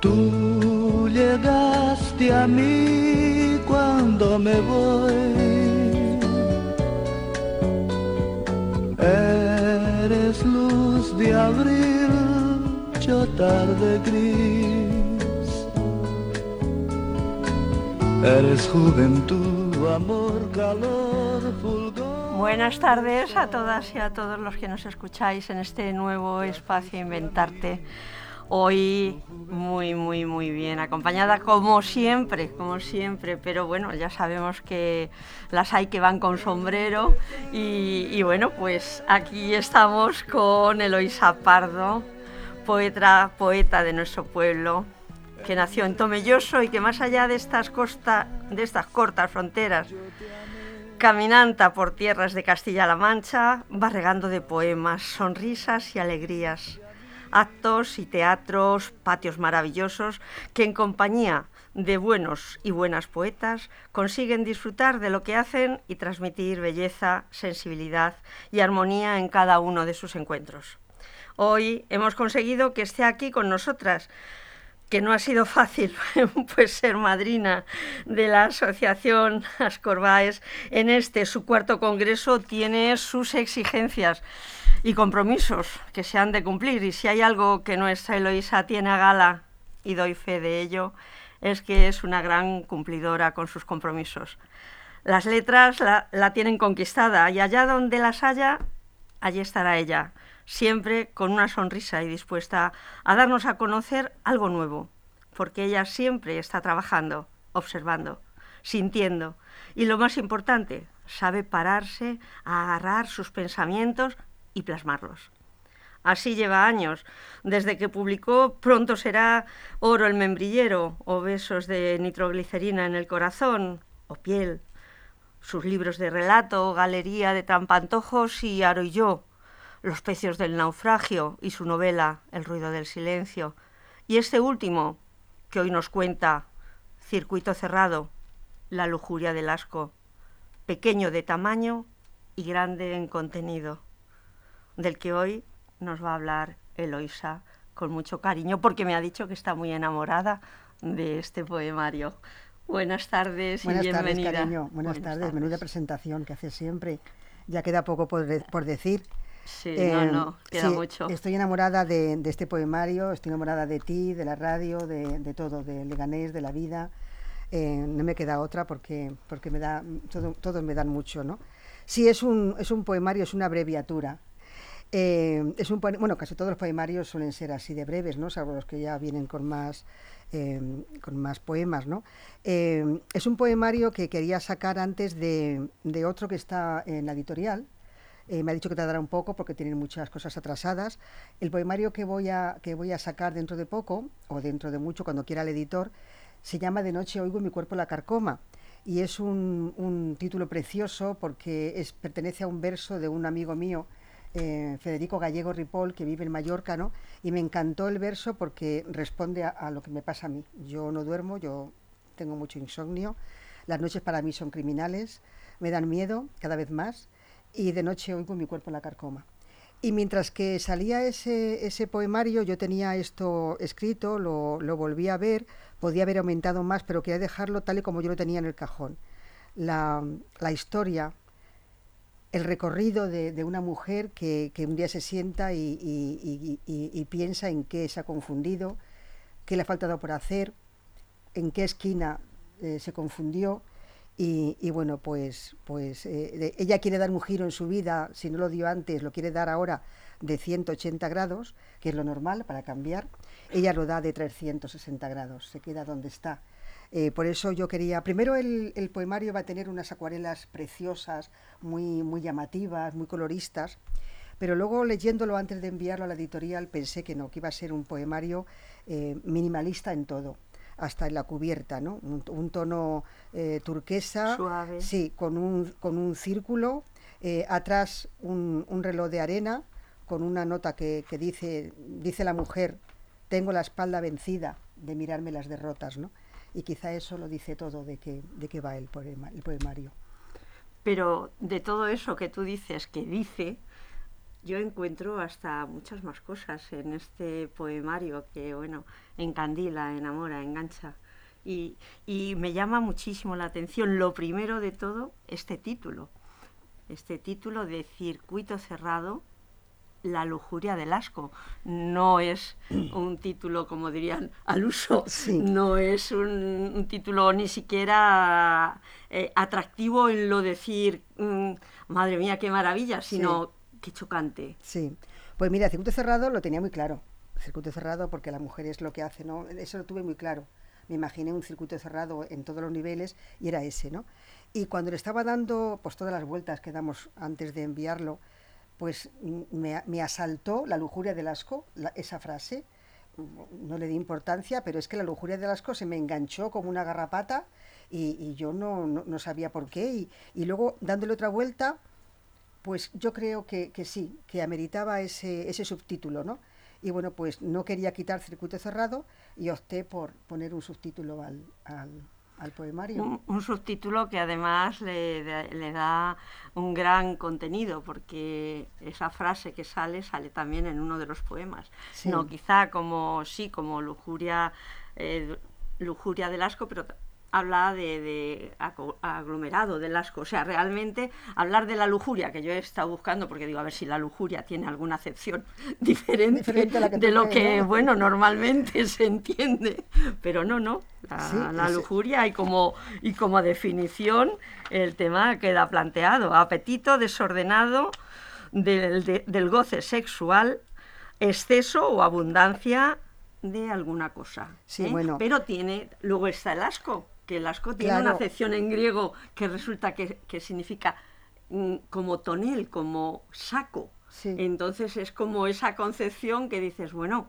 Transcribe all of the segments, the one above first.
Tú llegaste a mí cuando me voy. Eres luz de abril, yo tarde gris. Eres juventud, amor, calor, fulgor. Buenas tardes a todas y a todos los que nos escucháis en este nuevo espacio Inventarte. Hoy muy, muy, muy bien, acompañada como siempre, como siempre, pero bueno, ya sabemos que las hay que van con sombrero y, bueno, pues aquí estamos con Eloisa Pardo, poeta, poeta de nuestro pueblo, que nació en Tomelloso y que más allá de estas, costa, de estas cortas fronteras, caminanta por tierras de Castilla-La Mancha, va regando de poemas, sonrisas y alegrías actos y teatros, patios maravillosos, que en compañía de buenos y buenas poetas consiguen disfrutar de lo que hacen y transmitir belleza, sensibilidad y armonía en cada uno de sus encuentros. Hoy hemos conseguido que esté aquí con nosotras que no ha sido fácil pues ser madrina de la asociación Ascorbaes en este su cuarto congreso tiene sus exigencias y compromisos que se han de cumplir. Y si hay algo que nuestra Eloísa tiene a gala, y doy fe de ello, es que es una gran cumplidora con sus compromisos. Las letras la, la tienen conquistada y allá donde las haya, allí estará ella, siempre con una sonrisa y dispuesta a darnos a conocer algo nuevo, porque ella siempre está trabajando, observando, sintiendo y lo más importante, sabe pararse, a agarrar sus pensamientos y plasmarlos. Así lleva años, desde que publicó Pronto será oro el membrillero o besos de nitroglicerina en el corazón o piel, sus libros de relato, galería de trampantojos y Aro y yo, los pecios del naufragio y su novela El ruido del silencio, y este último, que hoy nos cuenta Circuito cerrado, la lujuria del asco, pequeño de tamaño y grande en contenido del que hoy nos va a hablar Eloisa con mucho cariño, porque me ha dicho que está muy enamorada de este poemario. Buenas tardes Buenas y bienvenida. tardes, cariño. Buenas, Buenas tardes. tardes. Menuda presentación que hace siempre. Ya queda poco por, de- por decir. Sí, Eh, no, no, queda sí, mucho. Estoy enamorada de, de este poemario, estoy enamorada de ti, de la radio, de, de todo, de Leganés, de la vida. Eh, no me queda otra porque, porque me da, todo, todos me dan mucho, ¿no? Sí, es un, es un poemario, es una abreviatura. Eh, es un bueno, casi todos los poemarios suelen ser así de breves, ¿no? Salvo los que ya vienen con más, eh, con más poemas, ¿no? Eh, es un poemario que quería sacar antes de, de otro que está en la editorial. Eh, me ha dicho que tardará un poco porque tienen muchas cosas atrasadas. El poemario que voy, a, que voy a sacar dentro de poco, o dentro de mucho, cuando quiera el editor, se llama De noche oigo en mi cuerpo la carcoma. Y es un, un título precioso porque pertenece a un verso de un amigo mío, eh, Federico Gallego Ripoll, que vive en Mallorca, ¿no? Y me encantó el verso porque responde a, a lo que me pasa a mí. Yo no duermo, yo tengo mucho insomnio, las noches para mí son criminales, me dan miedo cada vez más y de noche oigo en mi cuerpo la carcoma. Y mientras que salía ese, ese poemario, yo tenía esto escrito, lo, lo volví a ver, podía haber aumentado más, pero quería dejarlo tal y como yo lo tenía en el cajón. La, la historia, el recorrido de, de una mujer que, que un día se sienta y- y- y piensa en qué se ha confundido, qué le ha faltado por hacer, en qué esquina eh, se confundió. Y, bueno, pues, pues eh, ella quiere dar un giro en su vida, si no lo dio antes, lo quiere dar ahora de 180 grados, que es lo normal para cambiar. Ella lo da de 360 grados, se queda donde está. Eh, por eso yo quería, primero el, el poemario va a tener unas acuarelas preciosas, muy, muy llamativas, muy coloristas, pero luego leyéndolo antes de enviarlo a la editorial pensé que no, que iba a ser un poemario eh, minimalista en todo, hasta en la cubierta, ¿no? Un, un tono eh, turquesa, Suave. sí, con un, con un círculo, eh, atrás un, un reloj de arena con una nota que, que dice, dice la mujer, tengo la espalda vencida de mirarme las derrotas, ¿no? Y quizá eso lo dice todo de qué de qué va el, poema, el poemario. Pero de todo eso que tú dices que dice, yo encuentro hasta muchas más cosas en este poemario que, bueno, encandila, enamora, engancha. Y, y me llama muchísimo la atención, lo primero de todo, este título. Este título de Circuito Cerrado, la lujuria del asco. No es un título, como dirían, al uso, no es un, título ni siquiera eh, atractivo en lo decir, mm, madre mía, qué maravilla, sino qué chocante. Sí, pues mira, circuito cerrado lo tenía muy claro. Circuito cerrado porque la mujer es lo que hace, ¿no? Eso lo tuve muy claro. Me imaginé un circuito cerrado en todos los niveles y era ese, ¿no? Y cuando le estaba dando pues todas las vueltas que damos antes de enviarlo, pues me, asaltó la lujuria del asco, esa frase. No le di importancia, pero es que la lujuria del asco se me enganchó como una garrapata y, yo no, sabía por qué. Y, luego, dándole otra vuelta, pues yo creo que, sí, que ameritaba ese, ese subtítulo, ¿no? Y bueno, pues no quería quitar circuito cerrado y opté por poner un subtítulo al, al poemario. Un, subtítulo que además le, da un gran contenido, porque esa frase que sale sale también en uno de los poemas. No quizá como sí, como lujuria, eh, lujuria del asco, pero habla de, aglomerado, del asco. O sea, realmente hablar de la lujuria, que yo he estado buscando, porque digo, a ver si la lujuria tiene alguna acepción diferente, de lo que, bueno, normalmente se entiende. Pero no, no. La, lujuria y como, y como definición el tema queda planteado. Apetito desordenado del, del goce sexual, exceso o abundancia de alguna cosa. Sí, ¿eh? bueno. Pero tiene, luego está el asco, que el asco tiene una acepción en griego que resulta que, significa mm, como tonel, como saco. Entonces es como esa concepción que dices, bueno,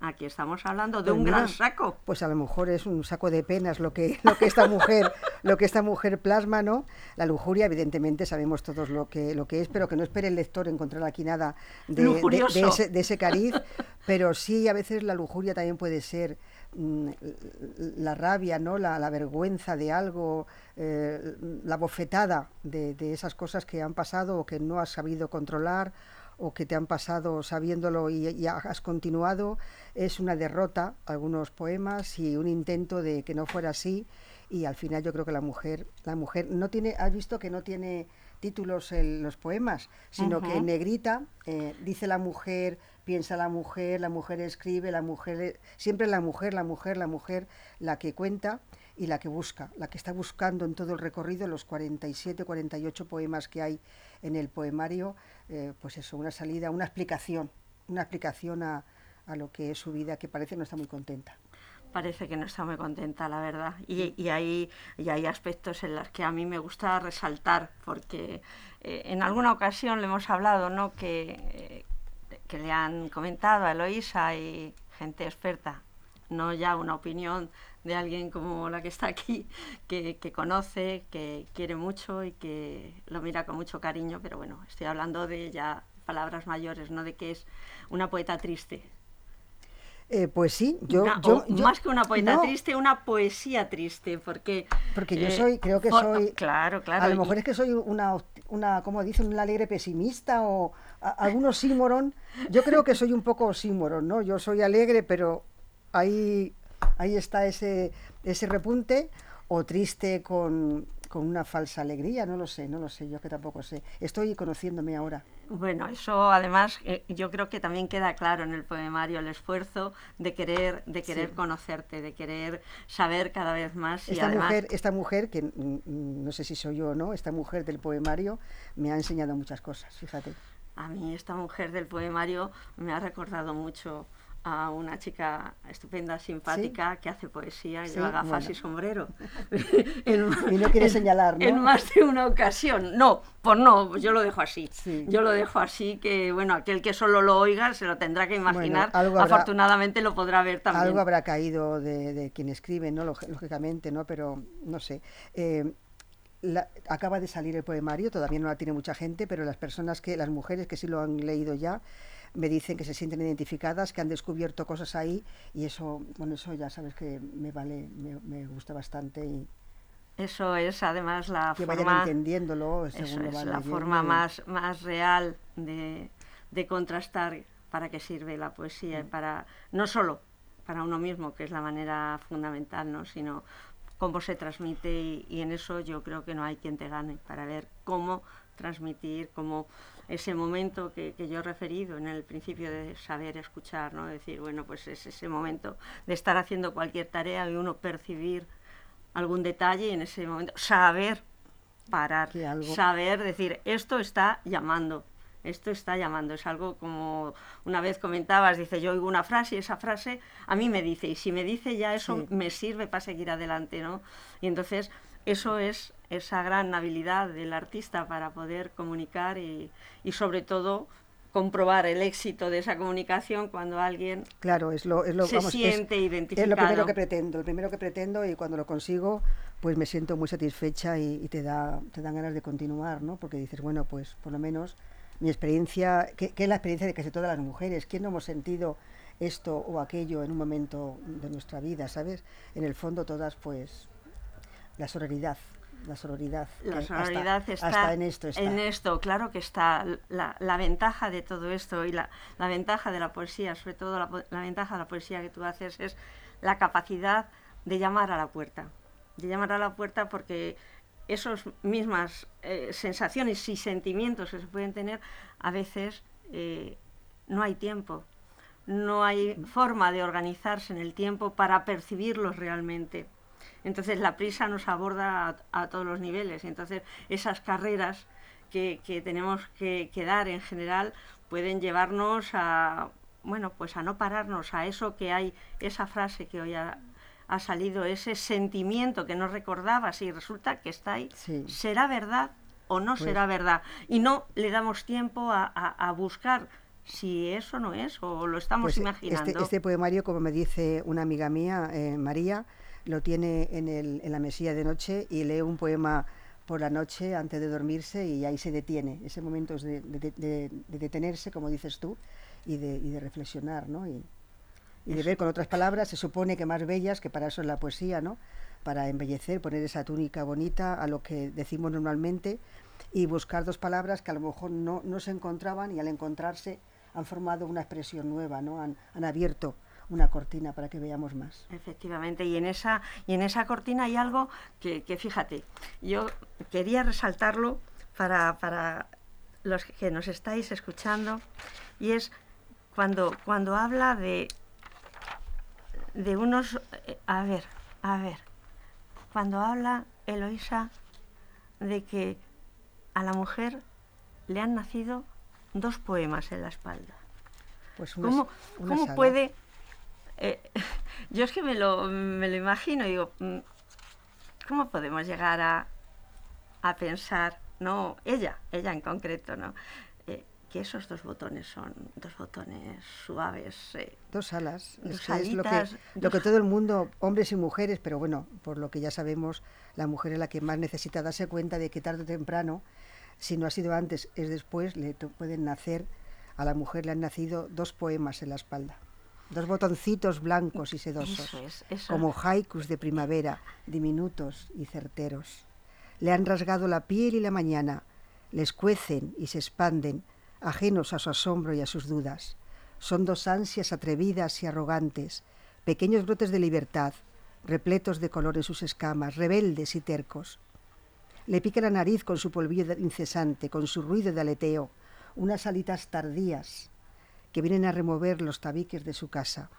aquí estamos hablando de pues un gran saco. Pues a lo mejor es un saco de penas lo que, lo que esta mujer, lo que esta mujer plasma, ¿no? La lujuria, evidentemente, sabemos todos lo que, lo que es, pero que no espere el lector encontrar aquí nada de, ese, de ese cariz. Pero sí, a veces la lujuria también puede ser la rabia, ¿no? la, vergüenza de algo, eh, la bofetada de, esas cosas que han pasado o que no has sabido controlar o que te han pasado sabiéndolo y, has continuado, es una derrota, algunos poemas y un intento de que no fuera así y al final yo creo que la mujer, la mujer no tiene, has visto que no tiene títulos en los poemas, sino que en negrita eh, dice la mujer piensa la mujer, la mujer escribe, la mujer, siempre la mujer, la mujer, la mujer, la que cuenta y la que busca, la que está buscando en todo el recorrido, los 47, 48 poemas que hay en el poemario, eh, pues eso, una salida, una explicación, una explicación a, a lo que es su vida, que parece no está muy contenta parece que no está muy contenta, la verdad. Y, y, hay, y hay aspectos en los que a mí me gusta resaltar, porque eh, en alguna ocasión le hemos hablado, ¿no? Que, eh, que le han comentado a Eloísa y gente experta, no ya una opinión de alguien como la que está aquí, que, conoce, que quiere mucho y que lo mira con mucho cariño, pero bueno, estoy hablando de ya palabras mayores, no de que es una poeta triste. Eh, pues sí, yo, más que una poeta triste, una poesía triste, porque porque yo eh, soy, creo que soy, claro, claro, a lo mejor es que soy una, una, como dicen, un alegre pesimista o algunos símoron. Yo creo que soy un poco símoron, ¿no? Yo soy alegre, pero ahí, ahí está ese, ese repunte, o triste con, con una falsa alegría, no lo sé, no lo sé, yo que tampoco sé. Estoy conociéndome ahora. Bueno, eso además eh, yo creo que también queda claro en el poemario el esfuerzo de querer, de querer conocerte, de querer saber cada vez más. Esta mujer, esta mujer que no sé si soy yo o no, esta mujer del poemario me ha enseñado muchas cosas, fíjate. A mí esta mujer del poemario me ha recordado mucho a una chica estupenda, simpática, que hace poesía y lleva gafas y sombrero. y no quiere señalar, ¿no? En más de una ocasión. No, pues no, yo lo dejo así. Yo lo dejo así, que bueno, aquel que solo lo oiga se lo tendrá que imaginar. Afortunadamente lo podrá ver también. Algo habrá caído de, quien escribe, ¿no? Lógicamente, ¿no? Pero no sé. Eh, acaba de salir el poemario, todavía no la tiene mucha gente, pero las personas que, las mujeres que sí lo han leído ya, me dicen que se sienten identificadas, que han descubierto cosas ahí y eso, bueno, eso ya sabes que me vale, me, gusta bastante y eso es además la que forma vayan entendiéndolo eso es la forma más más real de, de contrastar para qué sirve la poesía, y para no solo para uno mismo, que es la manera fundamental, ¿no? sino cómo se transmite y, en eso yo creo que no hay quien te gane para ver cómo transmitir, cómo ese momento que, yo he referido en el principio de saber escuchar, ¿no? decir, bueno, pues es ese momento de estar haciendo cualquier tarea y uno percibir algún detalle y en ese momento saber parar, saber decir, esto está llamando, esto está llamando. Es algo como una vez comentabas, dice, yo oigo una frase y esa frase a mí me dice, y si me dice ya eso me sirve para seguir adelante, ¿no? Y entonces eso es esa gran habilidad del artista para poder comunicar y, y sobre todo comprobar el éxito de esa comunicación cuando alguien claro es lo, es lo se siente identificado. Es lo primero que pretendo, el primero que pretendo y cuando lo consigo pues me siento muy satisfecha y, te da te dan ganas de continuar, ¿no? Porque dices bueno pues por lo menos mi experiencia, que, es la experiencia de casi todas las mujeres, ¿quién no hemos sentido esto o aquello en un momento de nuestra vida, ¿sabes? En el fondo todas pues la sororidad, la sororidad. La sororidad está, en esto. En esto, claro que está. La, ventaja de todo esto y la, ventaja de la poesía, sobre todo la, ventaja de la poesía que tú haces es la capacidad de llamar a la puerta. De llamar a la puerta porque esas mismas eh, sensaciones y sentimientos que se pueden tener, a veces eh, no hay tiempo. No hay forma de organizarse en el tiempo para percibirlos realmente. Entonces la prisa nos aborda a, todos los niveles. Entonces esas carreras que, tenemos que, dar en general pueden llevarnos a, bueno, pues a no pararnos a eso que hay, esa frase que hoy ha, salido, ese sentimiento que no recordaba, si resulta que está ahí, ¿será verdad o no pues será verdad? Y no le damos tiempo a, buscar si eso no es o lo estamos pues imaginando. Este, este, poemario, como me dice una amiga mía, eh, María, lo tiene en, el, en la mesilla de noche y lee un poema por la noche antes de dormirse y ahí se detiene. Ese momento es de, detenerse, como dices tú, y de, y de reflexionar, ¿no? Y, de ver con otras palabras, se supone que más bellas, que para eso es la poesía, ¿no? Para embellecer, poner esa túnica bonita a lo que decimos normalmente y buscar dos palabras que a lo mejor no, no se encontraban y al encontrarse han formado una expresión nueva, ¿no? Han, han abierto una cortina para que veamos más. Efectivamente, y en esa, y en esa cortina hay algo que, fíjate, yo quería resaltarlo para, para los que nos estáis escuchando, y es cuando, cuando habla de, de unos... Eh, a ver, a ver, cuando habla Eloisa de que a la mujer le han nacido dos poemas en la espalda. Pues ¿Cómo, ¿cómo puede eh, yo es que me lo, me lo imagino, digo, mm, ¿cómo podemos llegar a, a pensar, no, ella, ella en concreto, ¿no? Eh, que esos dos botones son dos botones suaves. Eh, dos alas. es, lo, que, lo que todo el mundo, hombres y mujeres, pero bueno, por lo que ya sabemos, la mujer es la que más necesita darse cuenta de que tarde o temprano, si no ha sido antes, es después, le pueden nacer, a la mujer le han nacido dos poemas en la espalda. Dos botoncitos blancos y sedosos, como haikus de primavera, diminutos y certeros. Le han rasgado la piel y la mañana, les cuecen y se expanden, ajenos a su asombro y a sus dudas. Son dos ansias atrevidas y arrogantes, pequeños brotes de libertad, repletos de color en sus escamas, rebeldes y tercos. Le pica la nariz con su polvillo incesante, con su ruido de aleteo, unas alitas tardías, que vienen a remover los tabiques de su casa,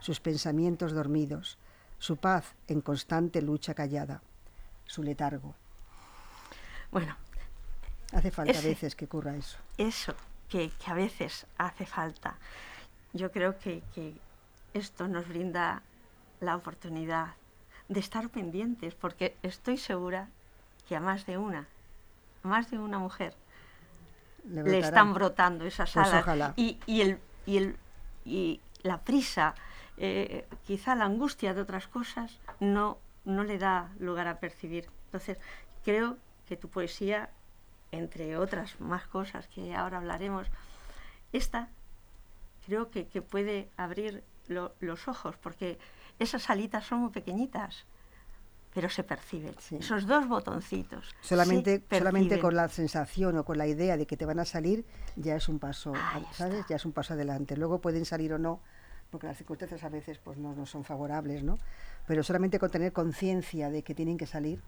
sus pensamientos dormidos, su paz en constante lucha callada, su letargo. Bueno. Hace falta a veces que ocurra eso. Eso, que, a veces hace falta. Yo creo que, que esto nos brinda la oportunidad de estar pendientes, porque estoy segura que a más de una, más de una mujer le, están brotando esas pues alas. Y, el, y, el, y la prisa, eh, quizá la angustia de otras cosas, no, no le da lugar a percibir. Entonces, creo que tu poesía, entre otras más cosas que ahora hablaremos, esta creo que, puede abrir los ojos, porque esas alitas son muy pequeñitas, pero se perciben. Sí. Esos dos botoncitos. Solamente, se solamente con la sensación o con la idea de que te van a salir, ya es un paso, Ahí ¿sabes? está. Ya es un paso adelante. Luego pueden salir o no, porque las circunstancias a veces pues no, no son favorables, ¿no? Pero solamente con tener conciencia de que tienen que salir,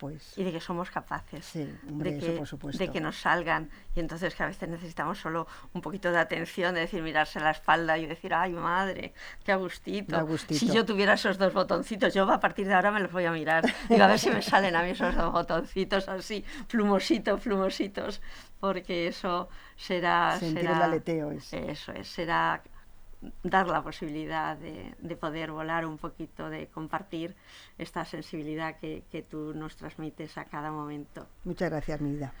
pues y de que somos capaces Sí, hombre, de, eso que, por supuesto. de que nos salgan y entonces que a veces necesitamos solo un poquito de atención de decir mirarse la espalda y decir ay madre qué a gustito, Da gustito. si yo tuviera esos dos botoncitos yo a partir de ahora me los voy a mirar digo a ver si me salen a mí esos dos botoncitos así plumositos plumositos porque eso será Sentir será- el aleteo ese. eso es será dar la posibilidad de, de poder volar un poquito, de compartir esta sensibilidad que, que tú nos transmites a cada momento. muchas gracias, mi vida.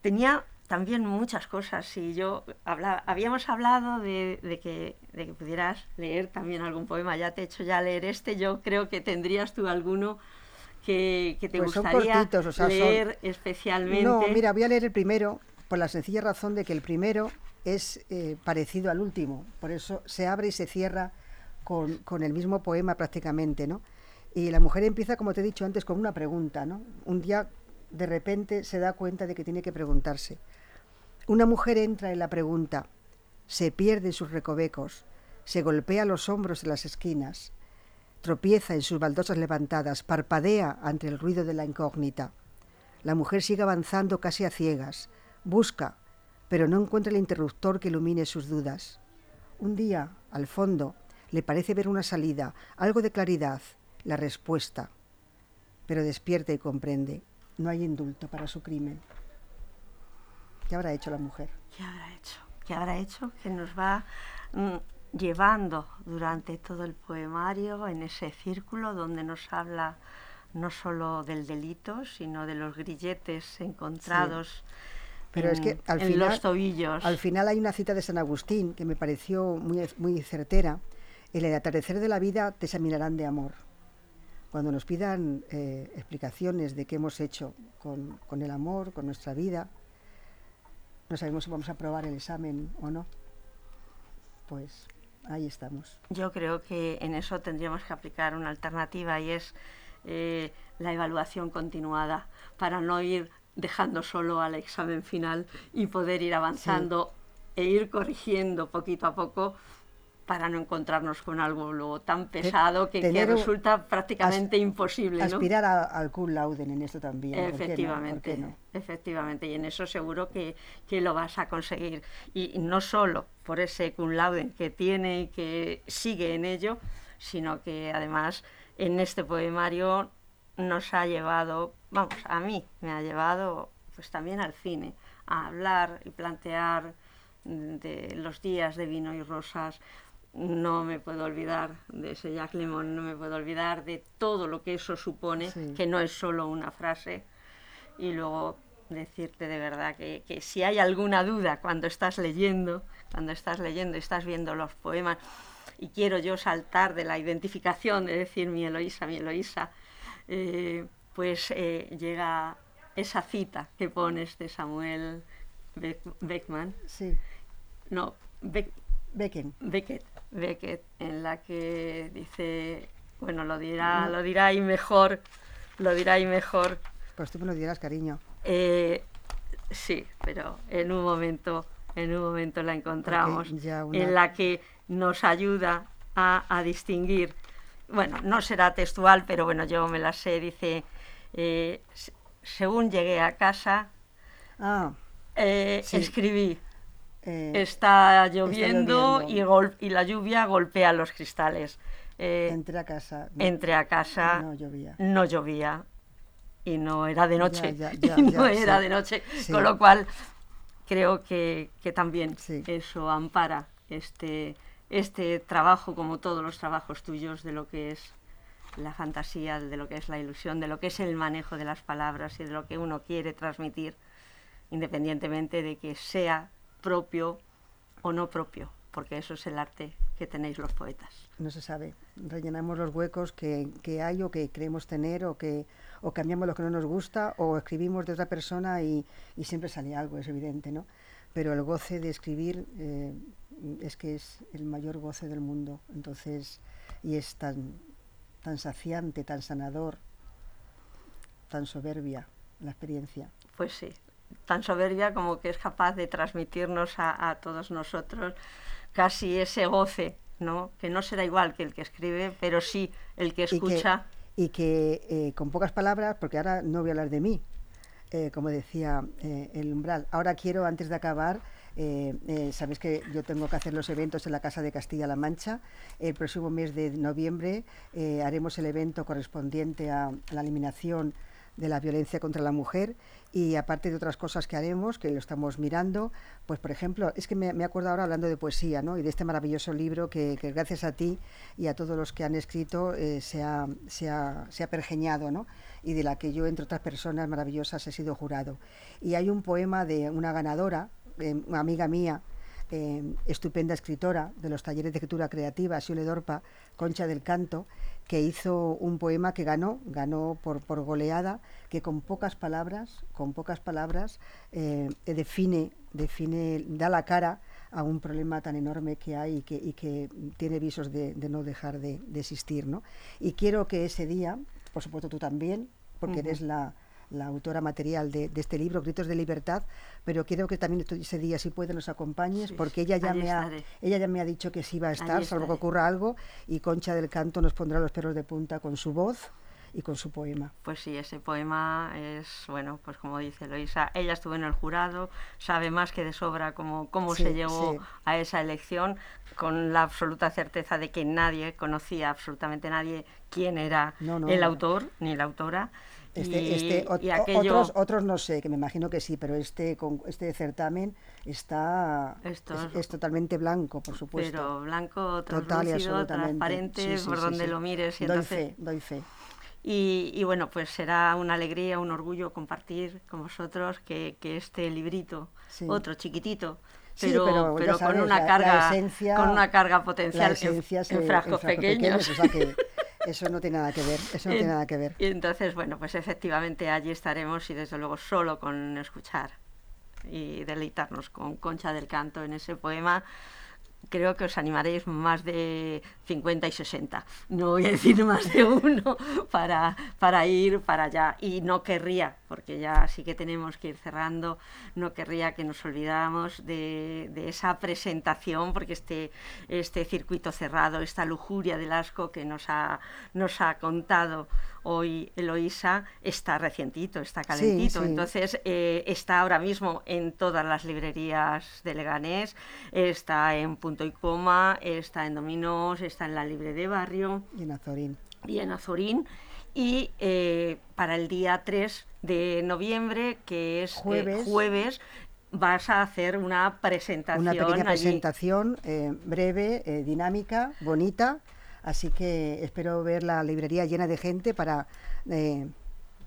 Tenía también muchas cosas y yo habla- habíamos hablado de, de que, de que pudieras leer también algún poema, ya te he hecho ya leer este, yo creo que tendrías tú alguno que, que te Pues son gustaría cortitos, o sea, son- leer especialmente. No, mira, voy a leer el primero por la sencilla razón de que el primero es eh, parecido al último, por eso se abre y se cierra con, con el mismo poema prácticamente, ¿no? Y la mujer empieza, como te he dicho antes, con una pregunta, ¿no? Un día de repente se da cuenta de que tiene que preguntarse. Una mujer entra en la pregunta, se pierde en sus recovecos, se golpea los hombros en las esquinas, tropieza en sus baldosas levantadas, parpadea ante el ruido de la incógnita. La mujer sigue avanzando casi a ciegas, busca, pero no encuentra el interruptor que ilumine sus dudas. Un día, al fondo, le parece ver una salida, algo de claridad, la respuesta. Pero despierta y comprende, no hay indulto para su crimen. ¿Qué habrá hecho la mujer? ¿Qué habrá hecho? ¿Qué habrá hecho? Que nos va mm, llevando durante todo el poemario en ese círculo donde nos habla no solo del delito, sino de los grilletes encontrados Pero en, es que al en final, los tobillos. al final hay una cita de San Agustín que me pareció muy, muy certera. En el atardecer de la vida te examinarán de amor. Cuando nos pidan eh, explicaciones de qué hemos hecho con, con el amor, con nuestra vida, no sabemos si vamos a aprobar el examen o no. Pues ahí estamos. Yo creo que en eso tendríamos que aplicar una alternativa y es eh, la evaluación continuada para no ir dejando solo al examen final y poder ir avanzando e ir corrigiendo poquito a poco para no encontrarnos con algo luego tan pesado que, resulta prácticamente as- imposible. ¿no? Aspirar a- al cum laude en esto también. ¿por qué no? ¿Por Efectivamente, qué no? efectivamente, y en eso seguro que, que lo vas a conseguir. Y, no solo por ese cum laude que tiene y que sigue en ello, sino que además en este poemario nos ha llevado, vamos, a mí me ha llevado pues también al cine, a hablar y plantear de los días de vino y rosas. No me puedo olvidar de ese Jacques Lemon, no me puedo olvidar de todo lo que eso supone, Sí. que no es solo una frase. Y luego decirte de verdad que, que si hay alguna duda cuando estás leyendo, cuando estás leyendo y estás viendo los poemas, y quiero yo saltar de la identificación de decir mi Eloísa, mi Eloísa, eh, pues eh, llega esa cita que pones de Samuel Beck- Beckman, Sí, no, Beck- Becken. Beckett, Beckett, en la que dice, bueno, lo dirá, lo dirá y mejor, lo dirá y mejor. Pues tú me lo dirás, cariño. Eh, sí, pero en un momento, en un momento la encontramos, una- en la que nos ayuda a, a distinguir. Bueno, no será textual, pero bueno, yo me la sé. Dice, eh, se- según llegué a casa, Ah, eh, Sí. escribí. eh, Está lloviendo, lloviendo. Y, gol- y la lluvia golpea los cristales. Entré a casa. no- entré a casa, No llovía. no llovía y no era de noche. Ya, ya, y no era sí. de noche. Sí. Con lo cual, creo que, que también eso ampara este, este trabajo, como todos los trabajos tuyos, de lo que es la fantasía, de lo que es la ilusión, de lo que es el manejo de las palabras y de lo que uno quiere transmitir, independientemente de que sea propio o no propio, porque eso es el arte que tenéis los poetas. No se sabe. Rellenamos los huecos que, que hay o que creemos tener o que o cambiamos lo que no nos gusta o escribimos de otra persona y, y siempre sale algo, es evidente, ¿no? Pero el goce de escribir eh, es que es el mayor goce del mundo. Entonces, y es tan, tan saciante, tan sanador, tan soberbia la experiencia. Pues sí, tan soberbia como que es capaz de transmitirnos a, todos nosotros casi ese goce, ¿no? Que no será igual que el que escribe, pero sí el que escucha. Y que, eh, con pocas palabras, porque ahora no voy a hablar de mí, eh, como decía eh, el umbral, ahora quiero, antes de acabar, sabéis que yo tengo que hacer los eventos en la Casa de Castilla-La Mancha. El próximo mes de noviembre haremos el evento correspondiente a la eliminación de la violencia contra la mujer y aparte de otras cosas que haremos, que lo estamos mirando, pues por ejemplo, es que me, acuerdo ahora hablando de poesía ¿no? y de este maravilloso libro que, gracias a ti y a todos los que han escrito eh, se, ha, se, ha, se, ha, pergeñado ¿no? y de la que yo, entre otras personas maravillosas, he sido jurado. Y hay un poema de una ganadora, eh, una amiga mía, eh, estupenda escritora de los talleres de escritura creativa, Siole Dorpa, Concha del Canto, que hizo un poema que ganó, ganó por, por goleada, que con pocas palabras, con pocas palabras, eh, define, define, da la cara a un problema tan enorme que hay y que, y que tiene visos de, no dejar de, existir. ¿no? Y quiero que ese día, por supuesto tú también, porque eres la, la autora material de, este libro, Gritos de Libertad, pero quiero que también ese día, si puede, nos acompañes, porque ella ya, me ha, ella ya me ha dicho que sí va a estar, salvo que ocurra algo, y Concha del Canto nos pondrá los perros de punta con su voz y con su poema. Pues sí, ese poema es, bueno, pues como dice Loisa, ella estuvo en el jurado, sabe más que de sobra cómo, cómo se llegó a esa elección, con la absoluta certeza de que nadie conocía, absolutamente nadie, quién era el autor ni la autora. Este, este otros, otros no sé, que me imagino que sí, pero este, con, este certamen está es, totalmente blanco, por supuesto. Pero blanco, translúcido, transparente, por donde lo mires. Y doy fe, doy fe. Y, bueno, pues será una alegría, un orgullo compartir con vosotros que, este librito, otro chiquitito, pero, pero, con una carga con una carga potencial en, frascos, pequeños. Eso no tiene nada que ver, eso no tiene nada que ver. Y entonces, bueno, pues efectivamente allí estaremos y desde luego solo con escuchar y deleitarnos con Concha del Canto en ese poema creo que os animaréis más de 50 y 60. No voy a decir más de uno para, para ir para allá. Y no querría, porque ya sí que tenemos que ir cerrando, no querría que nos olvidáramos de, de esa presentación, porque este, este circuito cerrado, esta lujuria del asco que nos ha, nos ha contado hoy Eloísa está recientito, está calentito. Entonces eh, está ahora mismo en todas las librerías de Leganés, está en Punto y Coma, está en Dominos, está en la Libre de Barrio. Y en Azorín. Y en Azorín. Y eh, para el día 3 de noviembre, que es eh, jueves, vas a hacer una presentación. Una pequeña presentación breve, dinámica, bonita Así que espero ver la librería llena de gente para eh,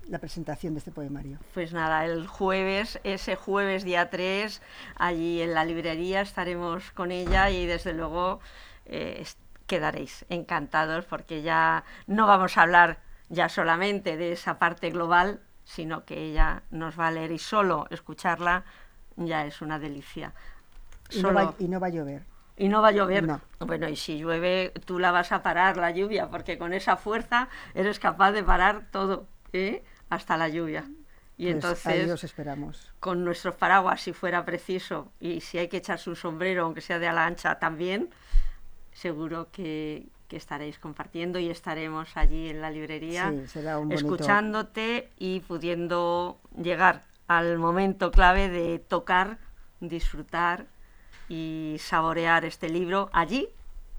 la presentación de este poemario. Pues nada, el jueves, ese jueves día 3, allí en la librería estaremos con ella y desde luego eh, quedaréis encantados porque ya no vamos a hablar ya solamente de esa parte global, sino que ella nos va a leer y solo escucharla ya es una delicia. y no va a llover y no va a llover. Bueno, y si llueve, tú la vas a parar la lluvia, porque con esa fuerza eres capaz de parar todo, ¿eh? hasta la lluvia. Y pues entonces, esperamos. con nuestros paraguas, si fuera preciso, y si hay que echarse un sombrero, aunque sea de ala ancha, también, seguro que, estaréis compartiendo y estaremos allí en la librería, escuchándote y pudiendo llegar al momento clave de tocar, disfrutar y saborear este libro allí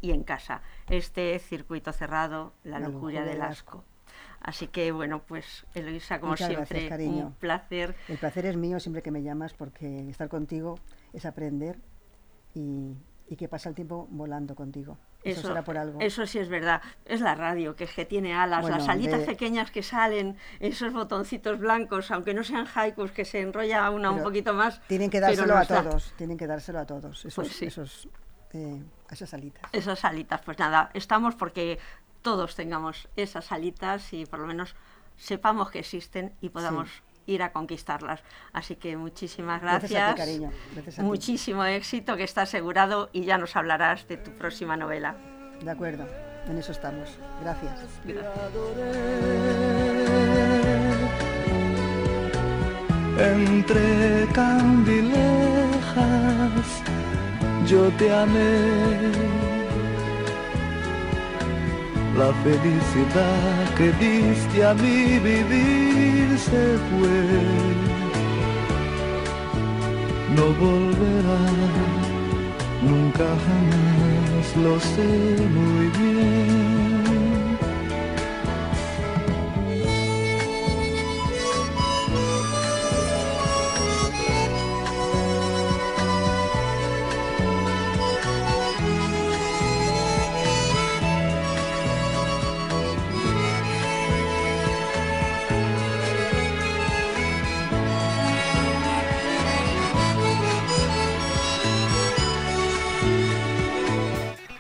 y en casa. Este circuito cerrado, La, lujuria, del asco. Así que bueno, pues Eloisa, como siempre, un placer. El placer es mío siempre que me llamas porque estar contigo es aprender y, y que pasa el tiempo volando contigo. Eso, será por algo. Eso sí es verdad. Es la radio, que, es que tiene alas, las alitas pequeñas que salen, esos botoncitos blancos, aunque no sean haikus, que se enrolla una un poquito más. Tienen que dárselo a todos, tienen que dárselo a todos, esos, pues esos, eh, esas alitas. Esas alitas, pues nada, estamos porque todos tengamos esas alitas y por lo menos sepamos que existen y podamos ir a conquistarlas. Así que muchísimas gracias. gracias a ti, cariño. Muchísimo éxito que está asegurado y ya nos hablarás de tu próxima novela. De acuerdo. en eso estamos. Gracias. Entre candilejas yo te amé. La felicidad que diste a mi vivir se fue. No volverá, nunca jamás, lo sé muy bien.